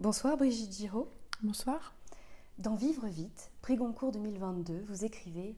Bonsoir Brigitte Giraud. Bonsoir. Dans Vivre vite, prix Goncourt 2022, vous écrivez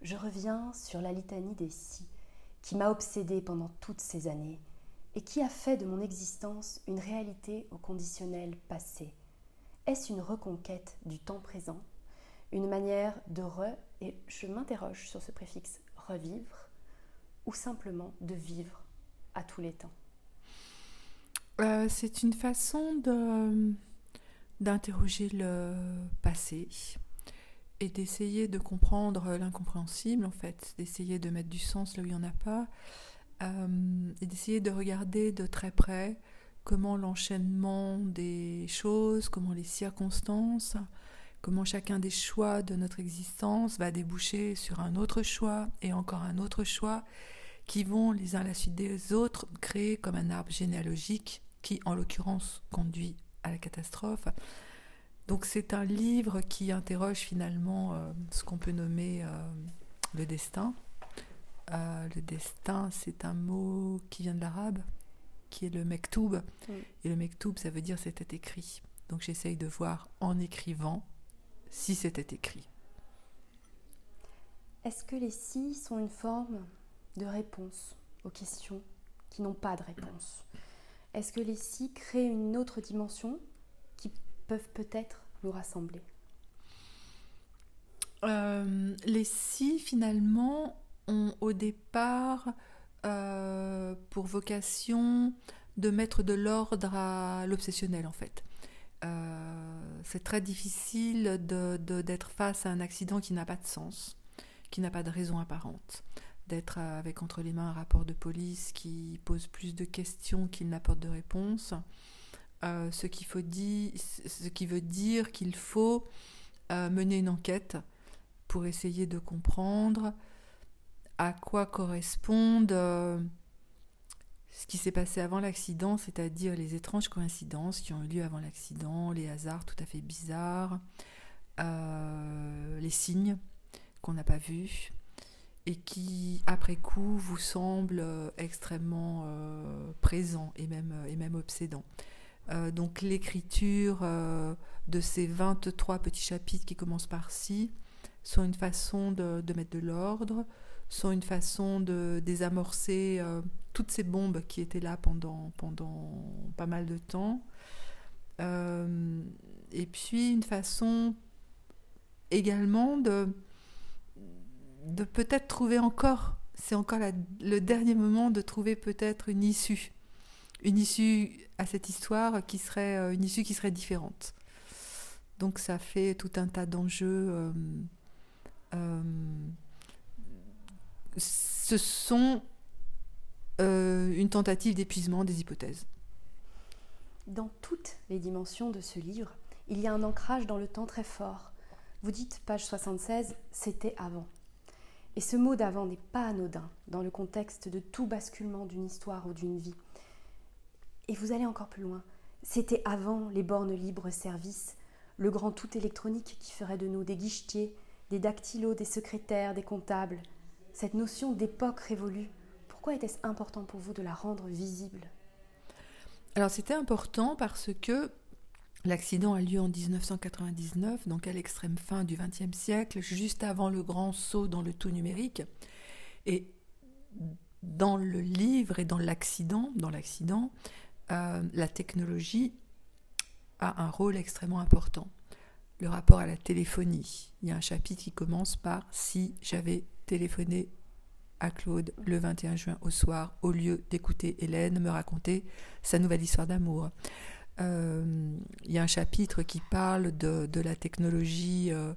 Je reviens sur la litanie des si qui m'a obsédée pendant toutes ces années et qui a fait de mon existence une réalité au conditionnel passé. Est-ce une reconquête du temps présent Une manière de re, et je m'interroge sur ce préfixe revivre, ou simplement de vivre à tous les temps? Euh, C'est une façon de, d'interroger le passé et d'essayer de comprendre l'incompréhensible en fait, d'essayer de mettre du sens là où il n'y en a pas, euh, et d'essayer de regarder de très près comment l'enchaînement des choses, comment les circonstances, comment chacun des choix de notre existence va déboucher sur un autre choix et encore un autre choix qui vont les uns à la suite des autres créer comme un arbre généalogique qui en l'occurrence conduit à la catastrophe. Donc c'est un livre qui interroge finalement euh, ce qu'on peut nommer euh, le destin. Euh, le destin, c'est un mot qui vient de l'arabe, qui est le mektoub. Et le mektoub, ça veut dire c'était écrit. Donc j'essaye de voir en écrivant si c'était écrit. Est-ce que les si sont une forme de réponse aux questions qui n'ont pas de réponse? Est-ce que les si créent une autre dimension qui peuvent peut-être nous rassembler? Euh, Les si, finalement, ont au départ euh, pour vocation de mettre de l'ordre à l'obsessionnel, en fait. Euh, c'est très difficile d'être face à un accident qui n'a pas de sens, qui n'a pas de raison apparente, d'être avec entre les mains un rapport de police qui pose plus de questions qu'il n'apporte de réponses. Euh, ce, faut dire, ce qui veut dire qu'il faut euh, mener une enquête pour essayer de comprendre à quoi correspondent euh, ce qui s'est passé avant l'accident, c'est-à-dire les étranges coïncidences qui ont eu lieu avant l'accident, les hasards tout à fait bizarres, les signes qu'on n'a pas vus et qui, après coup, vous semblent extrêmement présents et même, et même obsédants. Euh, donc l'écriture euh, de ces 23 petits chapitres qui commencent par si sont une façon de, mettre de l'ordre, sont une façon de désamorcer euh, toutes ces bombes qui étaient là pendant, pendant pas mal de temps. et puis une façon également de, de peut-être trouver encore, c'est encore le dernier moment de trouver peut-être une issue une issue à cette histoire qui serait euh, une issue qui serait différente. Donc ça fait tout un tas d'enjeux. Euh, euh, ce sont une tentative d'épuisement des hypothèses. Dans toutes les dimensions de ce livre, il y a un ancrage dans le temps très fort. Vous dites, page 76, c'était avant. Et ce mot d'avant n'est pas anodin dans le contexte de tout basculement d'une histoire ou d'une vie. Et vous allez encore plus loin. C'était avant les bornes libres service, le grand tout électronique qui ferait de nous des guichetiers, des dactylos, des secrétaires, des comptables. Cette notion d'époque révolue, pourquoi était-ce important pour vous de la rendre visible? Alors c'était important parce que l'accident a lieu en 1999, donc à l'extrême fin du XXe siècle, juste avant le grand saut dans le tout numérique. Et dans le livre et dans l'accident, dans l'accident, euh, la technologie a un rôle extrêmement important. Le rapport à la téléphonie. Il y a un chapitre qui commence par Si j'avais téléphoné à Claude le 21 juin au soir, au lieu d'écouter Hélène me raconter sa nouvelle histoire d'amour. Euh, il y a un chapitre qui parle de, la technologie euh,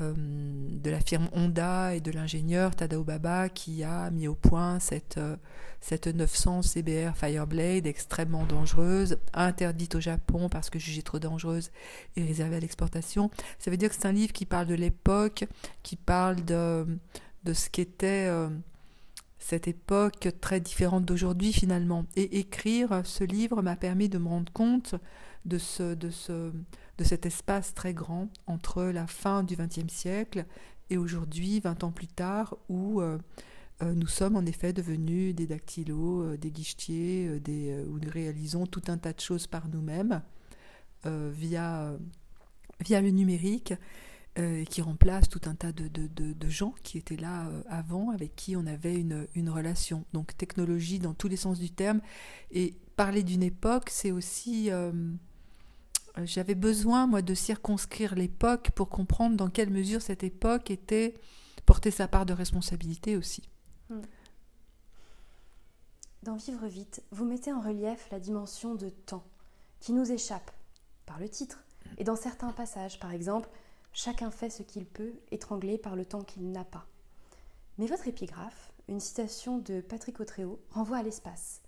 euh, de la firme Honda et de l'ingénieur Tadao Baba qui a mis au point cette, euh, cette 900 CBR Fireblade extrêmement dangereuse, interdite au Japon parce que jugée trop dangereuse et réservée à l'exportation. Ça veut dire que c'est un livre qui parle de l'époque, qui parle de, ce qu'était cette époque très différente d'aujourd'hui finalement. Et écrire ce livre m'a permis de me rendre compte de ce, de ce, de cet espace très grand entre la fin du XXe siècle et aujourd'hui, 20 ans plus tard, où euh, euh, nous sommes en effet devenus des dactylos, euh, des guichetiers, où nous réalisons tout un tas de choses par nous-mêmes. via, via le numérique et qui remplace tout un tas de, de, gens qui étaient là avant, avec qui on avait une, une, relation. Donc technologie dans tous les sens du terme. Et parler d'une époque, c'est aussi... J'avais besoin, moi, de circonscrire l'époque pour comprendre dans quelle mesure cette époque était porter sa part de responsabilité aussi. Hmm. Dans Vivre vite, vous mettez en relief la dimension de temps qui nous échappe par le titre et dans certains passages, par exemple, chacun fait ce qu'il peut, étranglé par le temps qu'il n'a pas. Mais votre épigraphe, une citation de Patrick Autréau, renvoie à l'espace.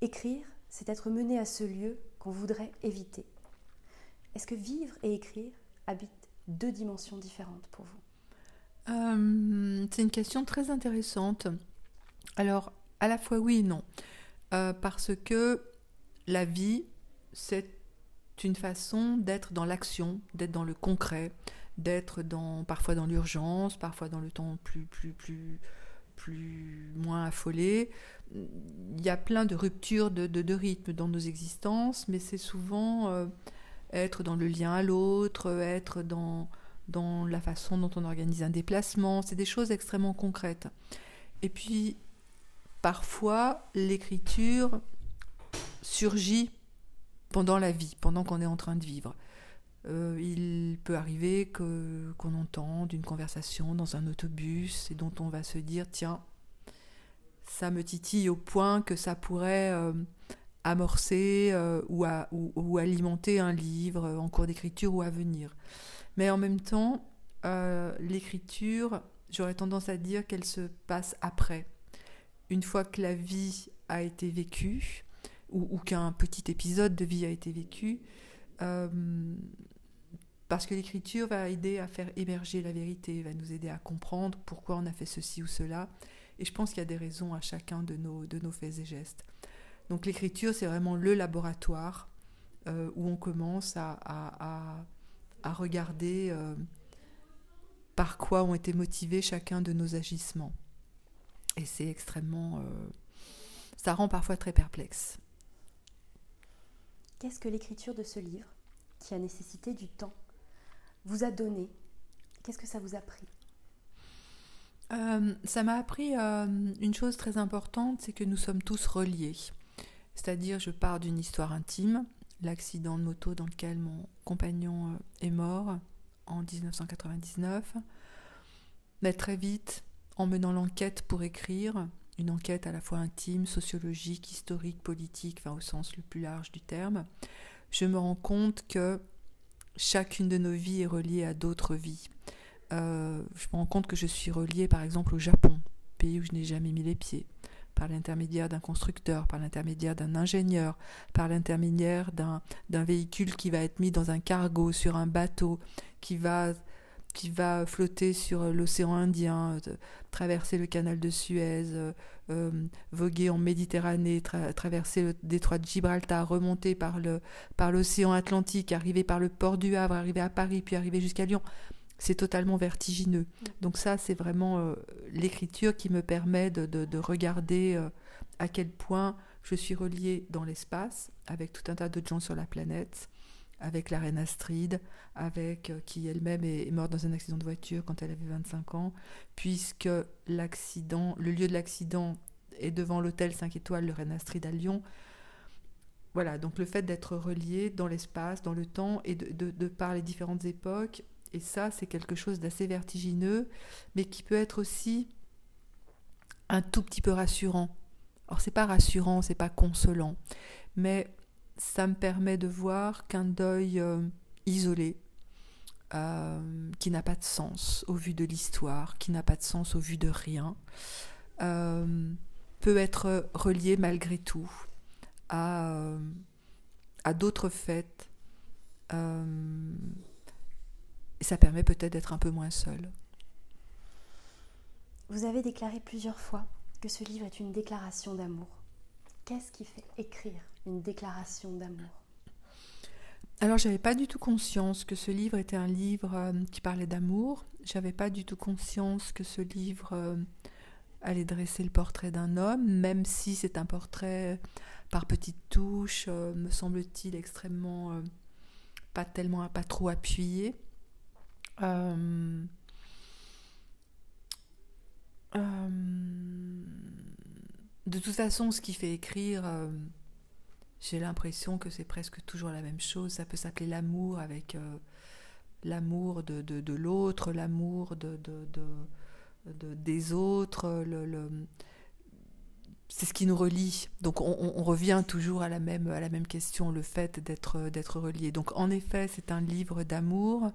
Écrire, c'est être mené à ce lieu qu'on voudrait éviter. Est-ce que vivre et écrire habitent deux dimensions différentes pour vous? Euh, c'est une question très intéressante. Alors, à la fois oui et non. Euh, parce que la vie, c'est une façon d'être dans l'action, d'être dans le concret, d'être dans parfois dans l'urgence, parfois dans le temps plus plus plus plus moins affolé. Il y a plein de ruptures de, de, rythme dans nos existences, mais c'est souvent euh, être dans le lien à l'autre, être dans dans la façon dont on organise un déplacement. C'est des choses extrêmement concrètes. Et puis, parfois, l'écriture surgit pendant la vie, pendant qu'on est en train de vivre. Euh, il peut arriver que, qu'on entende une conversation dans un autobus et dont on va se dire tiens, ça me titille au point que ça pourrait euh, amorcer euh, ou, ou, alimenter un livre en cours d'écriture ou à venir. Mais en même temps, l'écriture, j'aurais tendance à dire qu'elle se passe après. Une fois que la vie a été vécue, ou, qu'un petit épisode de vie a été vécu, parce que l'écriture va aider à faire émerger la vérité, va nous aider à comprendre pourquoi on a fait ceci ou cela. Et je pense qu'il y a des raisons à chacun de nos, faits et gestes. Donc l'écriture, c'est vraiment le laboratoire euh, où on commence à à regarder euh, par quoi ont été motivés chacun de nos agissements. Et c'est extrêmement... Euh, ça rend parfois très perplexe. Qu'est-ce que l'écriture de ce livre, qui a nécessité du temps, vous a donné Qu'est-ce que ça vous a pris euh, Ça m'a appris une chose très importante, c'est que nous sommes tous reliés. C'est-à-dire, je pars d'une histoire intime, l'accident de moto dans lequel mon compagnon euh, est mort en 1999. Mais très vite, en menant l'enquête pour écrire, une enquête à la fois intime, sociologique, historique, politique, enfin au sens le plus large du terme, je me rends compte que chacune de nos vies est reliée à d'autres vies. Euh, je me rends compte que je suis reliée par exemple au Japon, pays où je n'ai jamais mis les pieds par l'intermédiaire d'un constructeur, par l'intermédiaire d'un ingénieur, par l'intermédiaire d'un véhicule qui va être mis dans un cargo, sur un bateau, qui va, qui va flotter sur l'océan Indien, euh, traverser le canal de Suez, euh, euh, voguer en Méditerranée, traverser le détroit de Gibraltar, remonter par l'océan par Atlantique, arriver par le port du Havre, arriver à Paris, puis arriver jusqu'à Lyon. C'est totalement vertigineux. Donc ça, c'est vraiment euh, l'écriture qui me permet de, regarder euh, à quel point je suis reliée dans l'espace avec tout un tas de gens sur la planète, avec la reine Astrid, avec euh, qui elle-même est, morte dans un accident de voiture quand elle avait 25 ans, puisque l'accident, le lieu de l'accident est devant l'hôtel 5 étoiles, le reine Astrid à Lyon. Voilà, donc le fait d'être relié dans l'espace, dans le temps, et de, de par les différentes époques, et ça, c'est quelque chose d'assez vertigineux, mais qui peut être aussi un tout petit peu rassurant. Alors c'est pas rassurant, c'est pas consolant, mais ça me permet de voir qu'un deuil euh, isolé, euh, qui n'a pas de sens au vu de l'histoire, qui n'a pas de sens au vu de rien, euh, peut être relié malgré tout à, à d'autres et ça permet peut-être d'être un peu moins seul. Vous avez déclaré plusieurs fois que ce livre est une déclaration d'amour. Qu'est-ce qui fait écrire une déclaration d'amour alors, j'avais pas du tout conscience que ce livre était un livre euh, qui parlait d'amour. J'avais pas du tout conscience que ce livre euh, allait dresser le portrait d'un homme, même si c'est un portrait par petites touches, euh, me semble-t-il, extrêmement pas tellement, pas trop appuyé. Euh, euh, de toute façon, ce qui fait écrire, euh, j'ai l'impression que c'est presque toujours la même chose. Ça peut s'appeler l'amour avec l'amour de, l'autre, l'amour de, de, des autres, c'est ce qui nous relie. Donc on, revient toujours à la même, question, le fait d'être, d'être relié. Donc en effet, c'est un livre d'amour.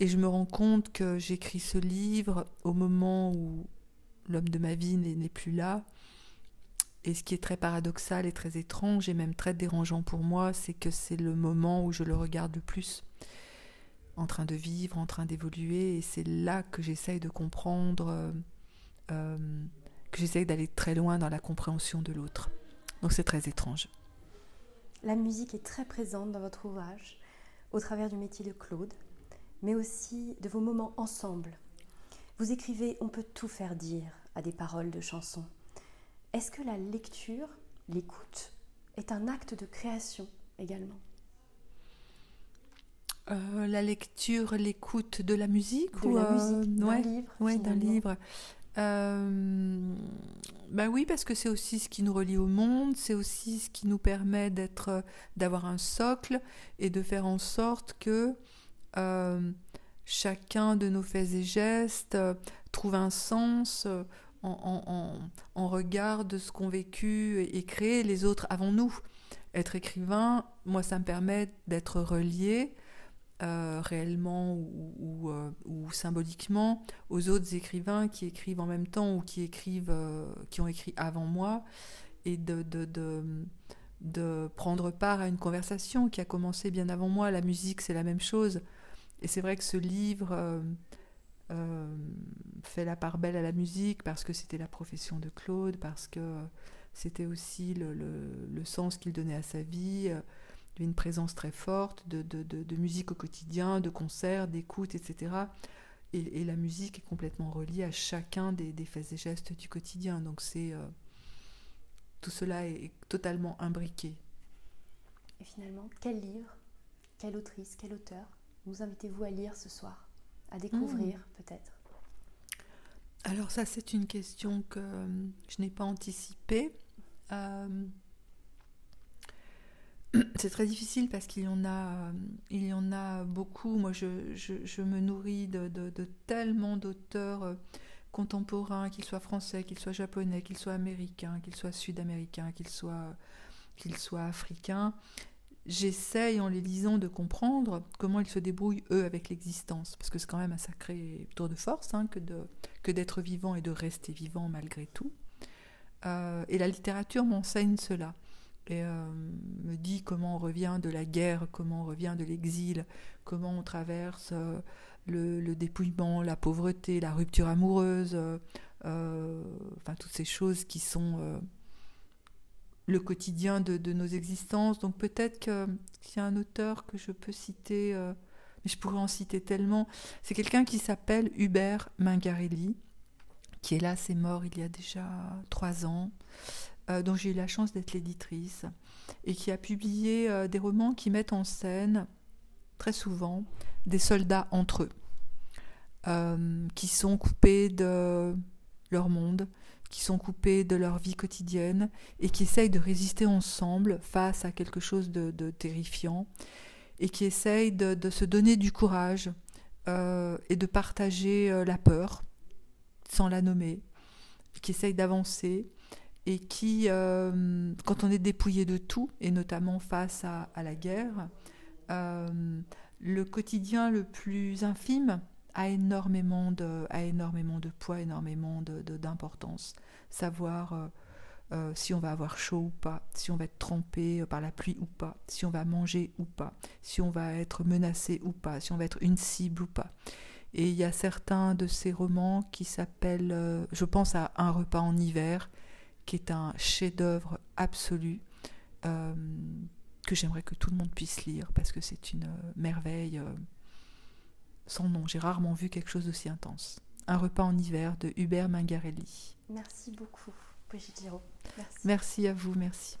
Et je me rends compte que j'écris ce livre au moment où l'homme de ma vie n'est plus là. Et ce qui est très paradoxal et très étrange et même très dérangeant pour moi, c'est que c'est le moment où je le regarde le plus, en train de vivre, en train d'évoluer. Et c'est là que j'essaye de comprendre, euh, euh, que j'essaye d'aller très loin dans la compréhension de l'autre. Donc c'est très étrange. La musique est très présente dans votre ouvrage, au travers du métier de Claude, mais aussi de vos moments ensemble. Vous écrivez On peut tout faire dire à des paroles de chansons. Est-ce que la lecture, l'écoute, est un acte de création également? Euh, La lecture, l'écoute de la musique De la musique, euh, d'un livre. Oui, d'un livre. Euh, bah oui, parce que c'est aussi ce qui nous relie au monde, c'est aussi ce qui nous permet d'être, d'avoir un socle et de faire en sorte que euh, chacun de nos faits et gestes trouve un sens euh, en, regard de ce qu'ont vécu et, créé les autres avant nous. Être écrivain, moi, ça me permet d'être relié réellement ou, symboliquement aux autres écrivains qui écrivent en même temps ou qui écrivent, qui ont écrit avant moi, et de, de, de, prendre part à une conversation qui a commencé bien avant moi. La musique, c'est la même chose. Et c'est vrai que ce livre euh, euh, fait la part belle à la musique parce que c'était la profession de Claude, parce que c'était aussi le, sens qu'il donnait à sa vie, euh, une présence très forte de, musique au quotidien, de concerts, d'écoute, etc. Et, la musique est complètement reliée à chacun des, faits et gestes du quotidien. Donc c'est tout cela est totalement imbriqué. Et finalement, quel livre, quelle autrice, quel auteur nous invitez-vous à lire ce soir? À découvrir hmm. peut-être Alors ça, c'est une question que euh, je n'ai pas anticipée. Euh, c'est très difficile parce qu'il y en a, euh, il y en a beaucoup. Moi, je, je, me nourris de, de, tellement d'auteurs contemporains, qu'ils soient français, qu'ils soient japonais, qu'ils soient américains, qu'ils soient sud-américains, qu'ils soient, qu'ils soient africains j'essaye en les lisant de comprendre comment ils se débrouillent eux avec l'existence, parce que c'est quand même un sacré tour de force hein, que, d'être vivant et de rester vivant malgré tout. Euh, et la littérature m'enseigne cela et euh, me dit comment on revient de la guerre, comment on revient de l'exil, comment on traverse euh, le, dépouillement, la pauvreté, la rupture amoureuse, enfin toutes ces choses qui sont le quotidien de, nos existences. Donc peut-être qu'il y a un auteur que je peux citer, euh, mais je pourrais en citer tellement. C'est quelqu'un qui s'appelle Hubert Mingarelli, qui est là, c'est mort il y a déjà trois ans, euh, dont j'ai eu la chance d'être l'éditrice, et qui a publié euh, des romans qui mettent en scène, très souvent, des soldats entre eux, qui sont coupés de leur monde, qui sont coupés de leur vie quotidienne et qui essayent de résister ensemble face à quelque chose de, terrifiant et qui essayent de, se donner du courage euh, et de partager euh, la peur sans la nommer, qui essayent d'avancer et qui, euh, quand on est dépouillé de tout, et notamment face à, la guerre, le quotidien le plus infime a énormément de, a énormément de poids, énormément d'importance. Savoir euh, euh, si on va avoir chaud ou pas, si on va être trempé par la pluie ou pas, si on va manger ou pas, si on va être menacé ou pas, si on va être une cible ou pas. Et il y a certains de ces romans qui s'appellent, euh, je pense à Un repas en hiver, qui est un chef-d'œuvre absolu, que j'aimerais que tout le monde puisse lire, parce que c'est une merveille sans nom. J'ai rarement vu quelque chose d'aussi intense. Un repas en hiver de Hubert Mingarelli. Merci beaucoup, Brigitte Giraud. Merci. Merci à vous, merci.